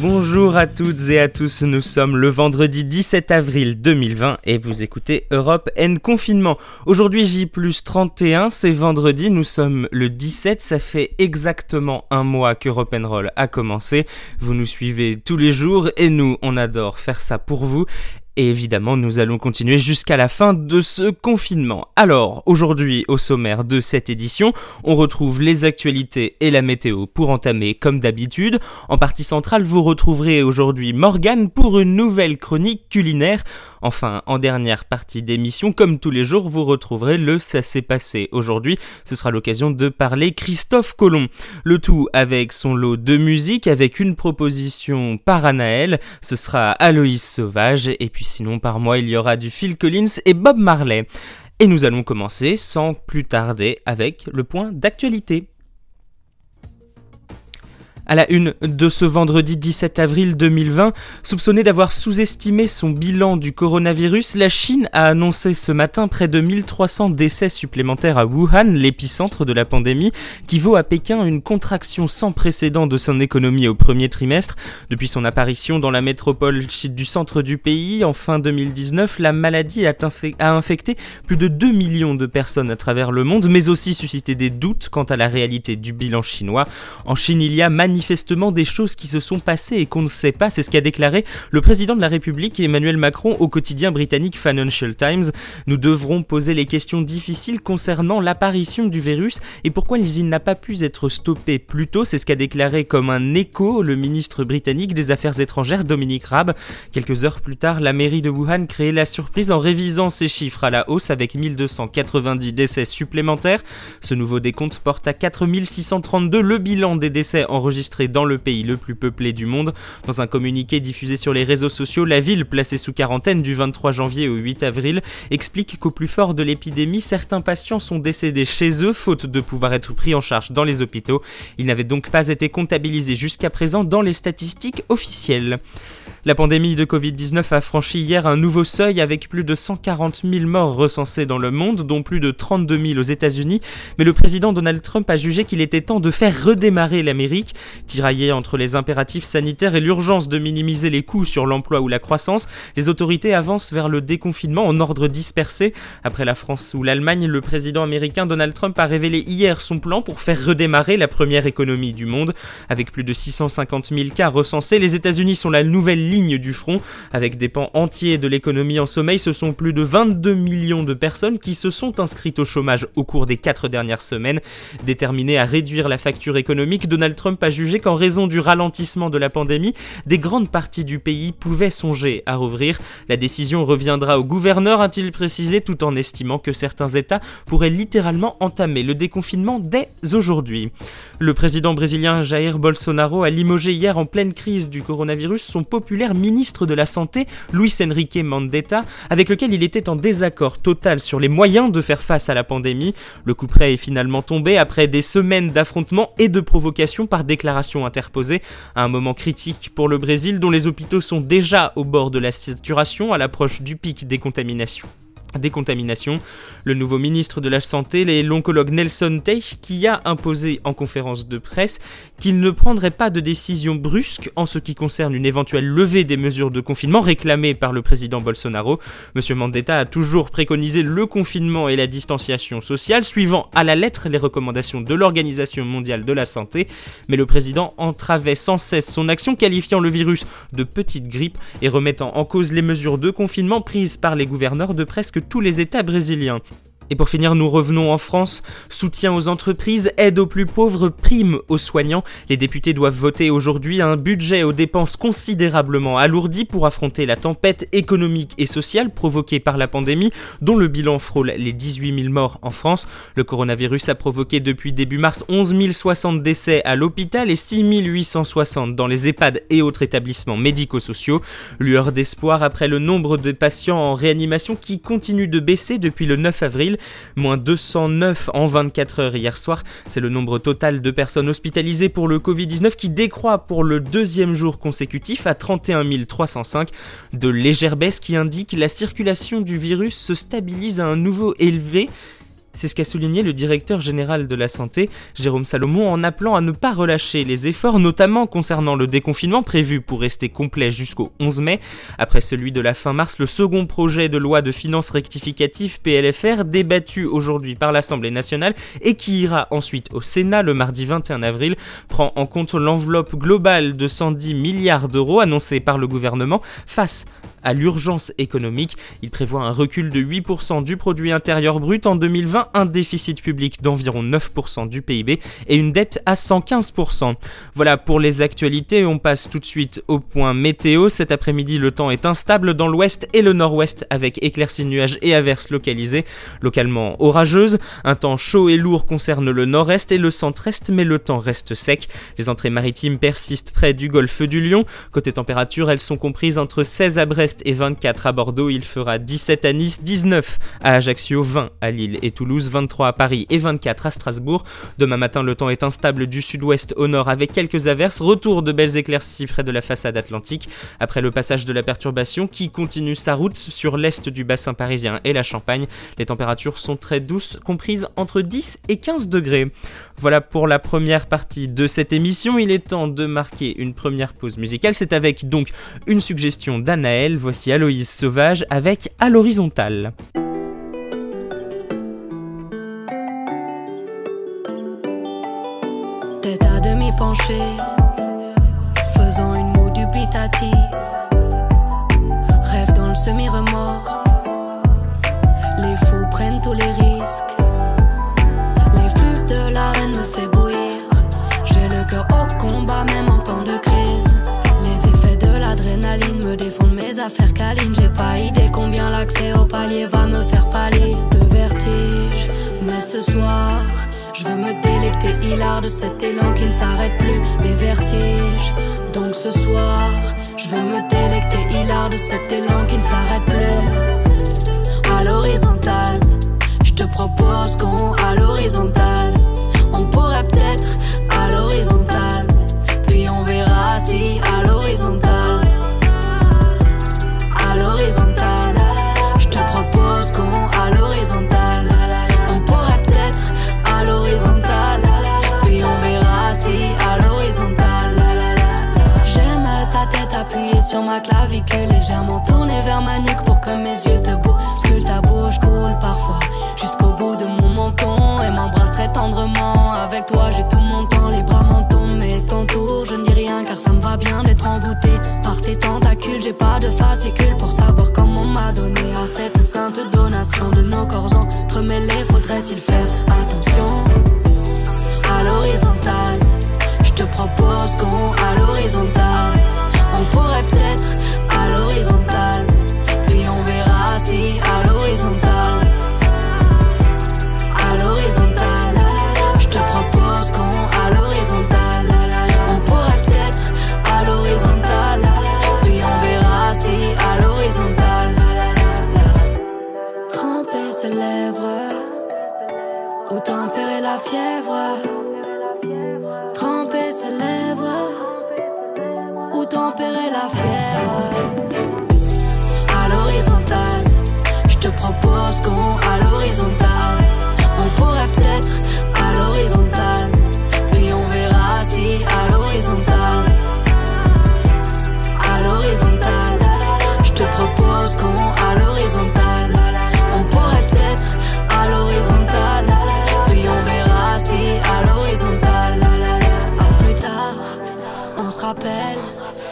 Bonjour à toutes et à tous, nous sommes le vendredi 17 avril 2020 et vous écoutez Europe N Confinement. Aujourd'hui J plus 31, c'est vendredi, nous sommes le 17, ça fait exactement un mois que Europe Roll a commencé. Vous nous suivez tous les jours et nous, on adore faire ça pour vous et évidemment, nous allons continuer jusqu'à la fin de ce confinement. Alors, aujourd'hui, au sommaire de cette édition, on retrouve les actualités et la météo pour entamer comme d'habitude. En partie centrale, vous retrouverez aujourd'hui Morgane pour une nouvelle chronique culinaire. Enfin, en dernière partie d'émission, comme tous les jours, vous retrouverez le Ça s'est passé. Aujourd'hui, ce sera l'occasion de parler Christophe Colomb. Le tout avec son lot de musique, avec une proposition par Anaël. Ce sera Aloïs Sauvage et puis sinon par moi il y aura du Phil Collins et Bob Marley. Et nous allons commencer sans plus tarder avec le point d'actualité. À la une de ce vendredi 17 avril 2020, soupçonné d'avoir sous-estimé son bilan du coronavirus, la Chine a annoncé ce matin près de 1300 décès supplémentaires à Wuhan, l'épicentre de la pandémie, qui vaut à Pékin une contraction sans précédent de son économie au premier trimestre. Depuis son apparition dans la métropole du centre du pays en fin 2019, la maladie a, a infecté plus de 2 millions de personnes à travers le monde, mais aussi suscité des doutes quant à la réalité du bilan chinois. En Chine, il y a manifestement des choses qui se sont passées et qu'on ne sait pas. C'est ce qu'a déclaré le président de la République Emmanuel Macron au quotidien britannique Financial Times. Nous devrons poser les questions difficiles concernant l'apparition du virus et pourquoi l'usine n'a pas pu être stoppée plus tôt. C'est ce qu'a déclaré comme un écho le ministre britannique des Affaires étrangères Dominique Raab. Quelques heures plus tard, la mairie de Wuhan créait la surprise en révisant ses chiffres à la hausse avec 1290 décès supplémentaires. Ce nouveau décompte porte à 4632 le bilan des décès enregistrés dans le pays le plus peuplé du monde. Dans un communiqué diffusé sur les réseaux sociaux, la ville, placée sous quarantaine du 23 janvier au 8 avril, explique qu'au plus fort de l'épidémie, certains patients sont décédés chez eux, faute de pouvoir être pris en charge dans les hôpitaux. Ils n'avaient donc pas été comptabilisés jusqu'à présent dans les statistiques officielles. La pandémie de Covid-19 a franchi hier un nouveau seuil avec plus de 140 000 morts recensés dans le monde, dont plus de 32 000 aux États-Unis. Mais le président Donald Trump a jugé qu'il était temps de faire redémarrer l'Amérique. Tiraillé entre les impératifs sanitaires et l'urgence de minimiser les coûts sur l'emploi ou la croissance, les autorités avancent vers le déconfinement en ordre dispersé. Après la France ou l'Allemagne, le président américain Donald Trump a révélé hier son plan pour faire redémarrer la première économie du monde. Avec plus de 650 000 cas recensés, les États-Unis sont la nouvelle ligne du front. Avec des pans entiers de l'économie en sommeil, ce sont plus de 22 millions de personnes qui se sont inscrites au chômage au cours des quatre dernières semaines. Déterminé à réduire la facture économique, Donald Trump a jugé qu'en raison du ralentissement de la pandémie, des grandes parties du pays pouvaient songer à rouvrir. La décision reviendra au gouverneur, a-t-il précisé, tout en estimant que certains États pourraient littéralement entamer le déconfinement dès aujourd'hui. Le président brésilien Jair Bolsonaro a limogé hier en pleine crise du coronavirus son populaire ministre de la Santé, Luis Enrique Mandetta, avec lequel il était en désaccord total sur les moyens de faire face à la pandémie. Le coup près est finalement tombé après des semaines d'affrontements et de provocations par déclaration interposée, à un moment critique pour le Brésil dont les hôpitaux sont déjà au bord de la saturation à l'approche du pic des contaminations. Le nouveau ministre de la Santé, l'oncologue Nelson Teich, qui a imposé en conférence de presse qu'il ne prendrait pas de décision brusque en ce qui concerne une éventuelle levée des mesures de confinement réclamées par le président Bolsonaro. Monsieur Mandetta a toujours préconisé le confinement et la distanciation sociale, suivant à la lettre les recommandations de l'Organisation mondiale de la santé, mais le président entravait sans cesse son action, qualifiant le virus de petite grippe et remettant en cause les mesures de confinement prises par les gouverneurs de presque tous les États brésiliens. Et pour finir, nous revenons en France. Soutien aux entreprises, aide aux plus pauvres, prime aux soignants. Les députés doivent voter aujourd'hui un budget aux dépenses considérablement alourdi pour affronter la tempête économique et sociale provoquée par la pandémie, dont le bilan frôle les 18 000 morts en France. Le coronavirus a provoqué depuis début mars 11 060 décès à l'hôpital et 6 860 dans les EHPAD et autres établissements médico-sociaux. Lueur d'espoir après le nombre de patients en réanimation qui continue de baisser depuis le 9 avril. Moins 209 en 24 heures hier soir. C'est le nombre total de personnes hospitalisées pour le Covid-19 qui décroît pour le deuxième jour consécutif à 31 305. De légères baisses qui indiquent la circulation du virus se stabilise à un nouveau élevé c'est ce qu'a souligné le directeur général de la santé, Jérôme Salomon, en appelant à ne pas relâcher les efforts, notamment concernant le déconfinement prévu pour rester complet jusqu'au 11 mai. Après celui de la fin mars, le second projet de loi de finances rectificative PLFR, débattu aujourd'hui par l'Assemblée nationale et qui ira ensuite au Sénat le mardi 21 avril, prend en compte l'enveloppe globale de 110 milliards d'euros annoncée par le gouvernement face à l'urgence économique. Il prévoit un recul de 8% du produit intérieur brut en 2020, un déficit public d'environ 9% du PIB et une dette à 115%. Voilà pour les actualités, on passe tout de suite au point météo. Cet après-midi, le temps est instable dans l'ouest et le nord-ouest avec éclaircies nuages et averses localisées, localement orageuses. Un temps chaud et lourd concerne le nord-est et le centre-est, mais le temps reste sec. Les entrées maritimes persistent près du golfe du Lion. Côté température, elles sont comprises entre 16 à Brest et 24 à Bordeaux. Il fera 17 à Nice, 19 à Ajaccio, 20 à Lille et Toulouse, 23 à Paris et 24 à Strasbourg. Demain matin, le temps est instable du sud-ouest au nord avec quelques averses. Retour de belles éclaircies près de la façade atlantique. Après le passage de la perturbation qui continue sa route sur l'est du bassin parisien et la Champagne, les températures sont très douces, comprises entre 10 et 15 degrés. Voilà pour la première partie de cette émission. Il est temps de marquer une première pause musicale. C'est avec donc une suggestion d'Anaël voici Aloïse Sauvage avec À l'horizontale. Tête à demi penchée, faisant une moue dubitative. Rêve dans le semi-remorque, délecter hilar de cet élan qui ne s'arrête plus, les vertiges. Donc ce soir, je veux me délecter hilar de cet élan qui ne s'arrête plus. À l'horizontale, je te propose qu'on à l'horizontale. On pourrait peut-être à l'horizontale,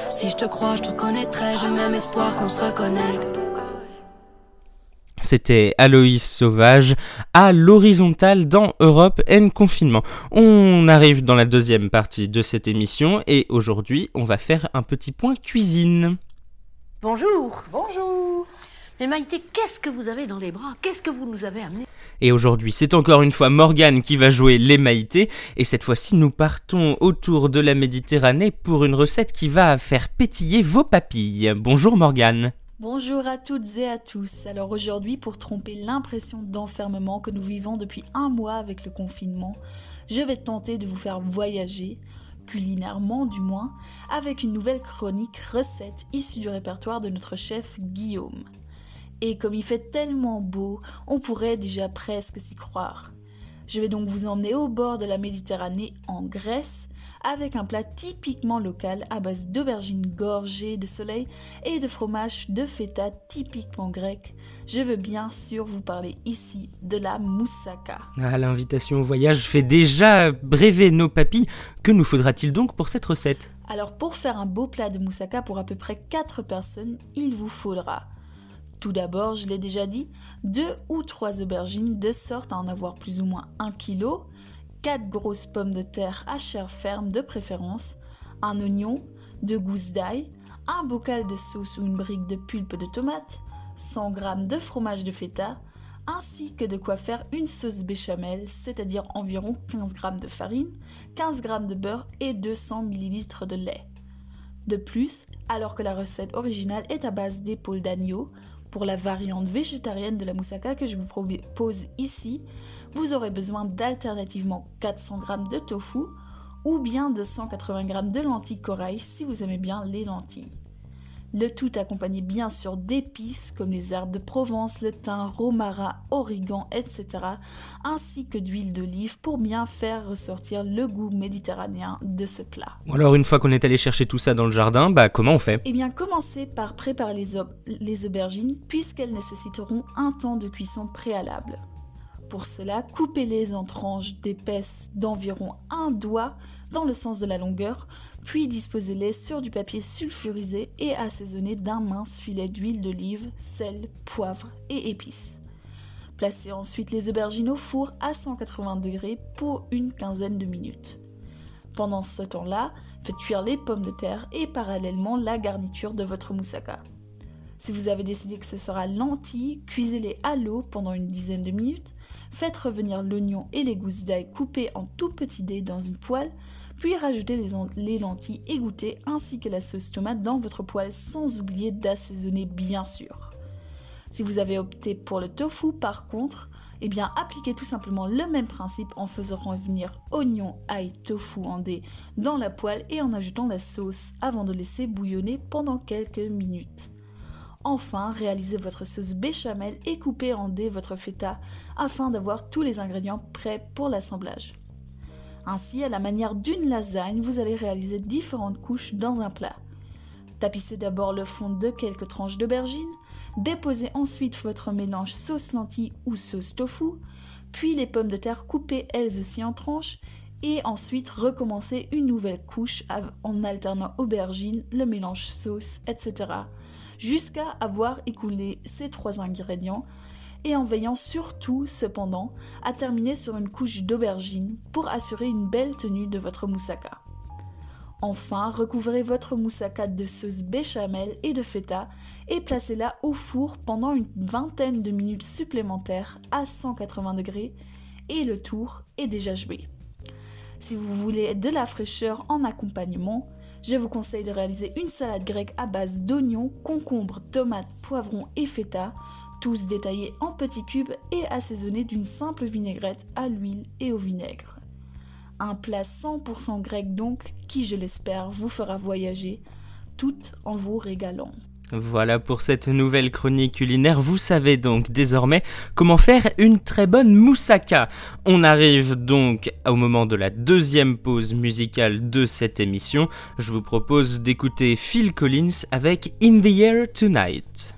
Si je te crois, je te reconnaîtrai. J'ai même espoir qu'on se reconnecte. C'était Aloïs Sauvage à l'horizontale dans Europe and Confinement. On arrive dans la deuxième partie de cette émission et aujourd'hui on va faire un petit point cuisine. Bonjour. Bonjour. Mais Maïté, qu'est-ce que vous avez dans les bras? Qu'est-ce que vous nous avez amené? Et aujourd'hui, c'est encore une fois Morgane qui va jouer les Maïtés. Et cette fois-ci, nous partons autour de la Méditerranée pour une recette qui va faire pétiller vos papilles. Bonjour Morgane. Bonjour à toutes et à tous. Alors aujourd'hui, pour tromper l'impression d'enfermement que nous vivons depuis un mois avec le confinement, je vais tenter de vous faire voyager, culinairement du moins, avec une nouvelle chronique recette issue du répertoire de notre chef Guillaume. Et comme il fait tellement beau, on pourrait déjà presque s'y croire. Je vais donc vous emmener au bord de la Méditerranée en Grèce avec un plat typiquement local à base d'aubergines gorgées de soleil et de fromage de feta typiquement grec. Je veux bien sûr vous parler ici de la moussaka. Ah, l'invitation au voyage fait déjà rêver nos papilles. Que nous faudra-t-il donc pour cette recette? Alors pour faire un beau plat de moussaka pour à peu près 4 personnes, il vous faudra tout d'abord, je l'ai déjà dit, deux ou trois aubergines de sorte à en avoir plus ou moins un kilo, quatre grosses pommes de terre à chair ferme de préférence, un oignon, deux gousses d'ail, un bocal de sauce ou une brique de pulpe de tomate, 100 g de fromage de feta, ainsi que de quoi faire une sauce béchamel, c'est-à-dire environ 15 g de farine, 15 g de beurre et 200 ml de lait. De plus, alors que la recette originale est à base d'épaule d'agneau, pour la variante végétarienne de la moussaka que je vous propose ici, vous aurez besoin d'alternativement 400 g de tofu ou bien de 180 g de lentilles corail si vous aimez bien les lentilles. Le tout accompagné bien sûr d'épices comme les herbes de Provence, le thym, romarin, origan, etc. ainsi que d'huile d'olive pour bien faire ressortir le goût méditerranéen de ce plat. Alors une fois qu'on est allé chercher tout ça dans le jardin, bah comment on fait? Eh bien commencez par préparer les, les aubergines puisqu'elles nécessiteront un temps de cuisson préalable. Pour cela, coupez-les en tranches d'épaisse d'environ un doigt dans le sens de la longueur, puis disposez-les sur du papier sulfurisé et assaisonnez d'un mince filet d'huile d'olive, sel, poivre et épices. Placez ensuite les aubergines au four à 180 degrés pour une quinzaine de minutes. Pendant ce temps-là, faites cuire les pommes de terre et parallèlement la garniture de votre moussaka. Si vous avez décidé que ce sera lentilles, cuisez-les à l'eau pendant une dizaine de minutes. Faites revenir l'oignon et les gousses d'ail coupées en tout petits dés dans une poêle, puis rajoutez les, lentilles égouttées ainsi que la sauce tomate dans votre poêle sans oublier d'assaisonner bien sûr. Si vous avez opté pour le tofu par contre, eh bien appliquez tout simplement le même principe en faisant revenir oignon, ail, tofu en dés dans la poêle et en ajoutant la sauce avant de laisser bouillonner pendant quelques minutes. Enfin, réalisez votre sauce béchamel et coupez en dés votre feta afin d'avoir tous les ingrédients prêts pour l'assemblage. Ainsi, à la manière d'une lasagne, vous allez réaliser différentes couches dans un plat. Tapissez d'abord le fond de quelques tranches d'aubergine, déposez ensuite votre mélange sauce lentille ou sauce tofu, puis les pommes de terre coupées elles aussi en tranches, et ensuite recommencez une nouvelle couche en alternant aubergine, le mélange sauce, etc jusqu'à avoir écoulé ces trois ingrédients et en veillant surtout, cependant, à terminer sur une couche d'aubergine pour assurer une belle tenue de votre moussaka. Enfin, recouvrez votre moussaka de sauce béchamel et de feta et placez-la au four pendant une vingtaine de minutes supplémentaires à 180 degrés et le tour est déjà joué. Si vous voulez de la fraîcheur en accompagnement, je vous conseille de réaliser une salade grecque à base d'oignons, concombres, tomates, poivrons et feta, tous détaillés en petits cubes et assaisonnés d'une simple vinaigrette à l'huile et au vinaigre. Un plat 100% grec donc qui, je l'espère, vous fera voyager tout en vous régalant. Voilà pour cette nouvelle chronique culinaire. Vous savez donc désormais comment faire une très bonne moussaka. On arrive donc au moment de la deuxième pause musicale de cette émission. Je vous propose d'écouter Phil Collins avec In the Air Tonight.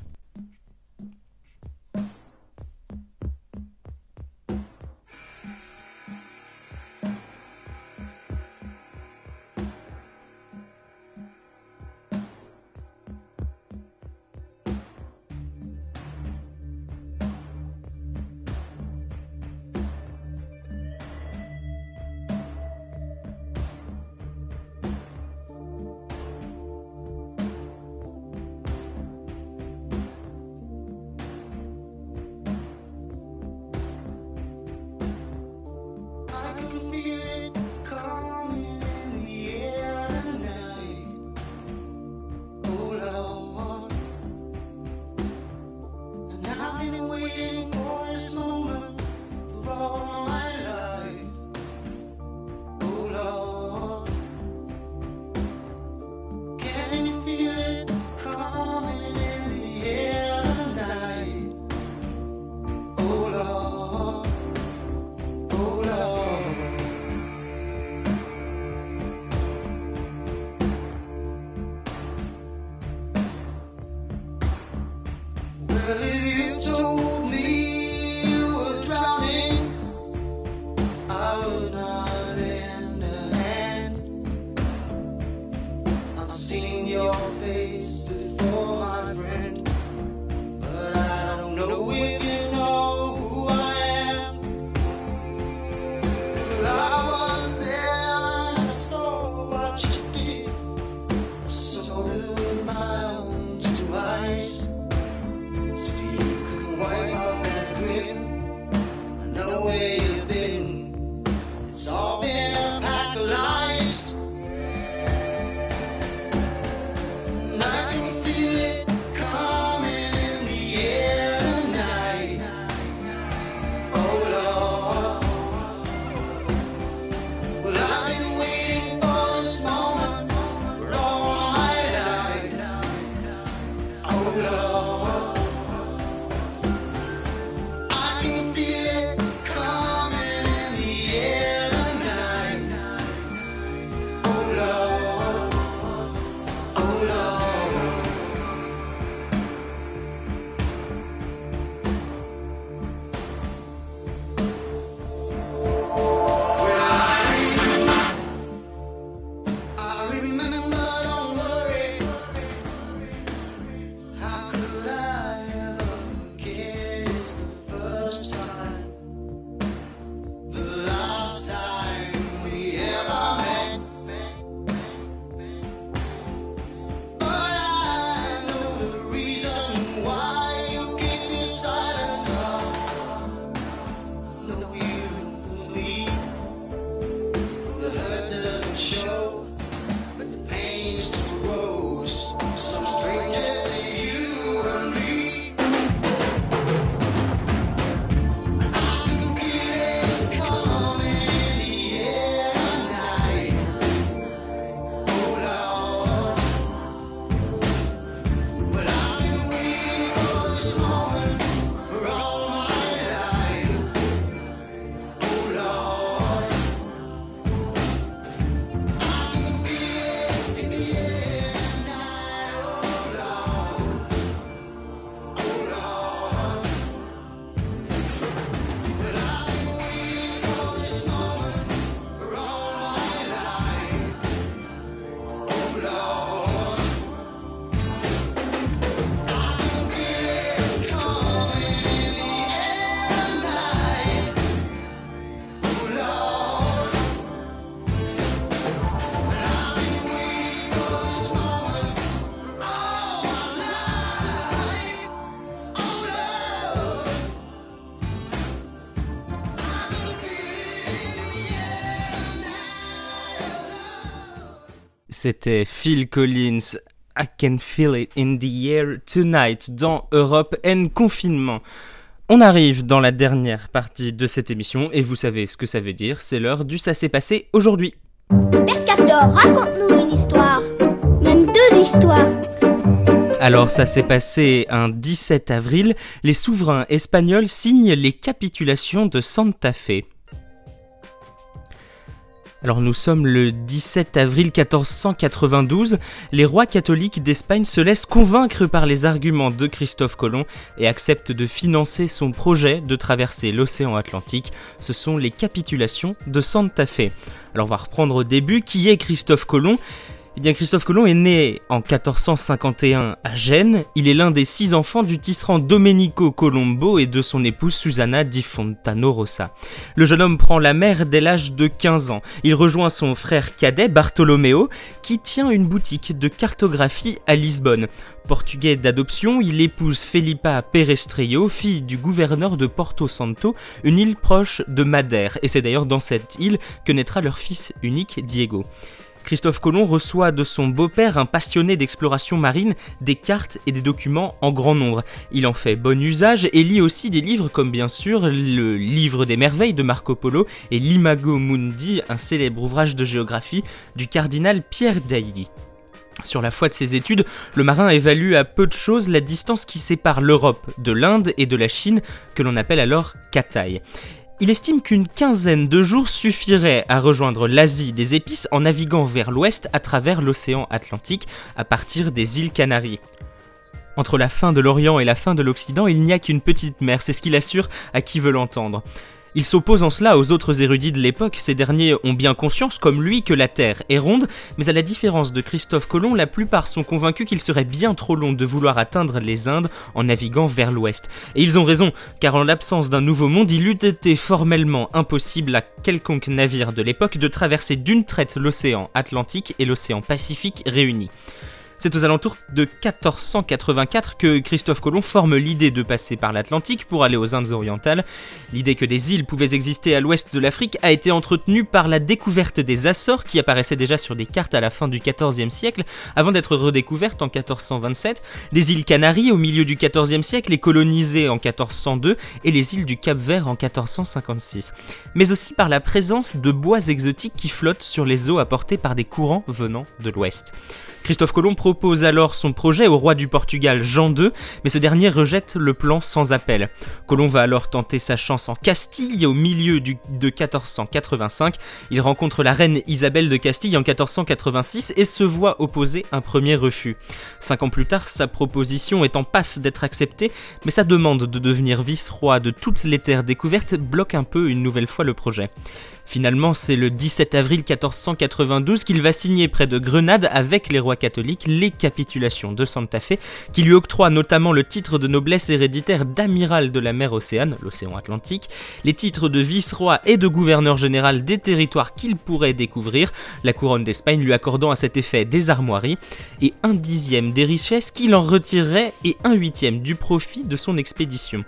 C'était Phil Collins. I can feel it in the air tonight dans Europe and Confinement. On arrive dans la dernière partie de cette émission et vous savez ce que ça veut dire, c'est l'heure du ça s'est passé aujourd'hui. Mercator, raconte-nous une histoire, même deux histoires. Alors ça s'est passé un 17 avril, les souverains espagnols signent les capitulations de Santa Fe. Alors nous sommes le 17 avril 1492, les rois catholiques d'Espagne se laissent convaincre par les arguments de Christophe Colomb et acceptent de financer son projet de traverser l'océan Atlantique. Ce sont les capitulations de Santa Fe. Alors on va reprendre au début, qui est Christophe Colomb? Eh Christophe Colomb est né en 1451 à Gênes. Il est l'un des six enfants du tisserand Domenico Colombo et de son épouse Susanna di Fontano Rossa. Le jeune homme prend la mer dès l'âge de 15 ans. Il rejoint son frère cadet Bartolomeo, qui tient une boutique de cartographie à Lisbonne. Portugais d'adoption, il épouse Felipa Perestrello, fille du gouverneur de Porto Santo, une île proche de Madère. Et c'est d'ailleurs dans cette île que naîtra leur fils unique Diego. Christophe Colomb reçoit de son beau-père, un passionné d'exploration marine, des cartes et des documents en grand nombre. Il en fait bon usage et lit aussi des livres comme bien sûr le Livre des merveilles de Marco Polo et l'Imago Mundi, un célèbre ouvrage de géographie du cardinal Pierre Dailly. Sur la foi de ses études, le marin évalue à peu de choses la distance qui sépare l'Europe de l'Inde et de la Chine, que l'on appelle alors Kataï. Il estime qu'une quinzaine de jours suffirait à rejoindre l'Asie des épices en naviguant vers l'ouest à travers l'océan Atlantique à partir des îles Canaries. Entre la fin de l'Orient et la fin de l'Occident, il n'y a qu'une petite mer, c'est ce qu'il assure à qui veut l'entendre. Il s'oppose en cela aux autres érudits de l'époque, ces derniers ont bien conscience, comme lui, que la Terre est ronde, mais à la différence de Christophe Colomb, la plupart sont convaincus qu'il serait bien trop long de vouloir atteindre les Indes en naviguant vers l'ouest. Et ils ont raison, car en l'absence d'un nouveau monde, il eût été formellement impossible à quelconque navire de l'époque de traverser d'une traite l'océan Atlantique et l'océan Pacifique réunis. C'est aux alentours de 1484 que Christophe Colomb forme l'idée de passer par l'Atlantique pour aller aux Indes orientales. L'idée que des îles pouvaient exister à l'ouest de l'Afrique a été entretenue par la découverte des Açores qui apparaissaient déjà sur des cartes à la fin du XIVe siècle avant d'être redécouvertes en 1427, des îles Canaries au milieu du XIVe siècle et colonisées en 1402 et les îles du Cap-Vert en 1456. Mais aussi par la présence de bois exotiques qui flottent sur les eaux apportées par des courants venant de l'ouest. Christophe Colomb propose alors son projet au roi du Portugal Jean II, mais ce dernier rejette le plan sans appel. Colomb va alors tenter sa chance en Castille au milieu de 1485. Il rencontre la reine Isabelle de Castille en 1486 et se voit opposer un premier refus. Cinq ans plus tard, sa proposition est en passe d'être acceptée, mais sa demande de devenir vice-roi de toutes les terres découvertes bloque un peu une nouvelle fois le projet. Finalement, c'est le 17 avril 1492 qu'il va signer près de Grenade avec les rois catholiques les capitulations de Santa Fe, qui lui octroient notamment le titre de noblesse héréditaire d'amiral de la mer Océane, l'océan Atlantique, les titres de vice-roi et de gouverneur général des territoires qu'il pourrait découvrir, la couronne d'Espagne lui accordant à cet effet des armoiries, et un dixième des richesses qu'il en retirerait et un huitième du profit de son expédition.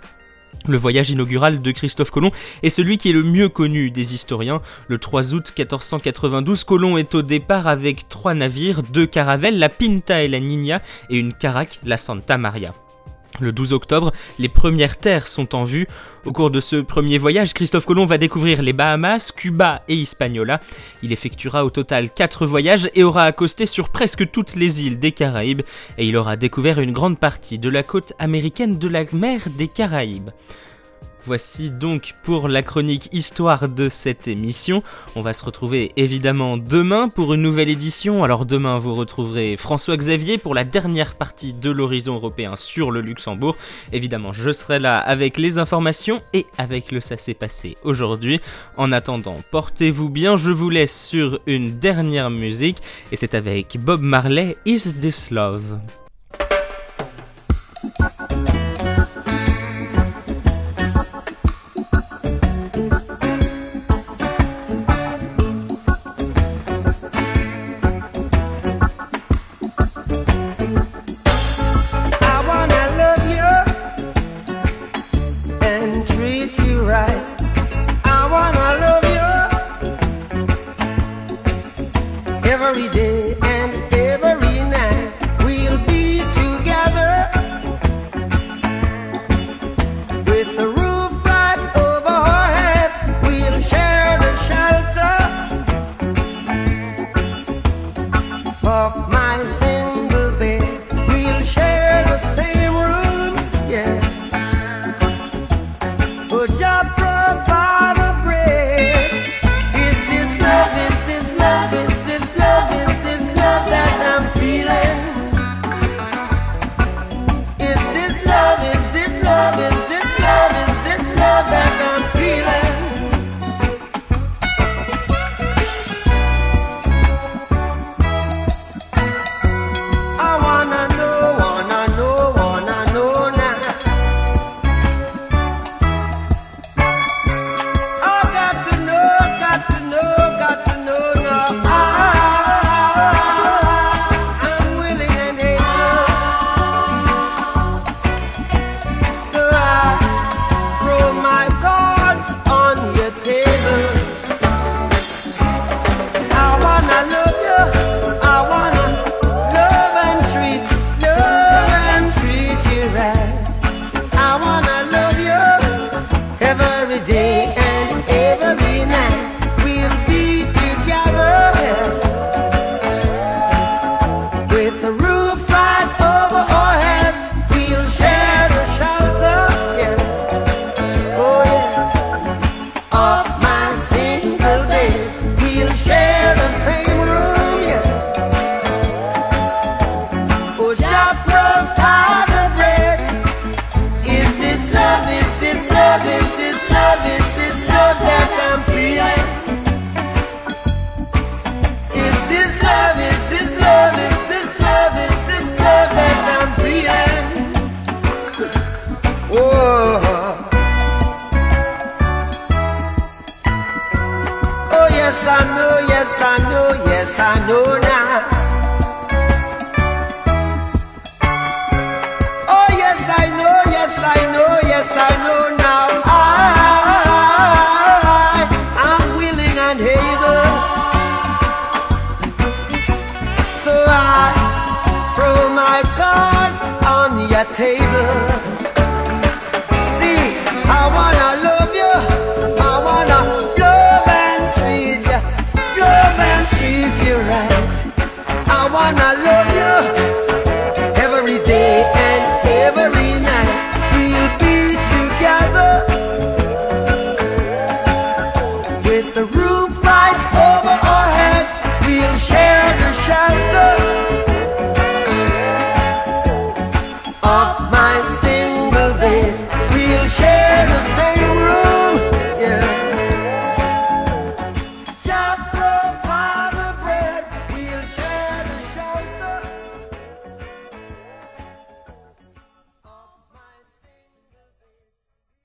Le voyage inaugural de Christophe Colomb est celui qui est le mieux connu des historiens. Le 3 août 1492, Colomb est au départ avec trois navires, deux caravelles, la Pinta et la Niña, et une caraque, la Santa Maria. Le 12 octobre, les premières terres sont en vue. Au cours de ce premier voyage, Christophe Colomb va découvrir les Bahamas, Cuba et Hispaniola. Il effectuera au total 4 voyages et aura accosté sur presque toutes les îles des Caraïbes et il aura découvert une grande partie de la côte américaine de la mer des Caraïbes. Voici donc pour la chronique histoire de cette émission. On va se retrouver évidemment demain pour une nouvelle édition. Alors demain vous retrouverez François Xavier pour la dernière partie de l'horizon européen sur le Luxembourg. Évidemment je serai là avec les informations et avec le ça s'est passé aujourd'hui. En attendant portez-vous bien, je vous laisse sur une dernière musique et c'est avec Bob Marley Is This Love? table.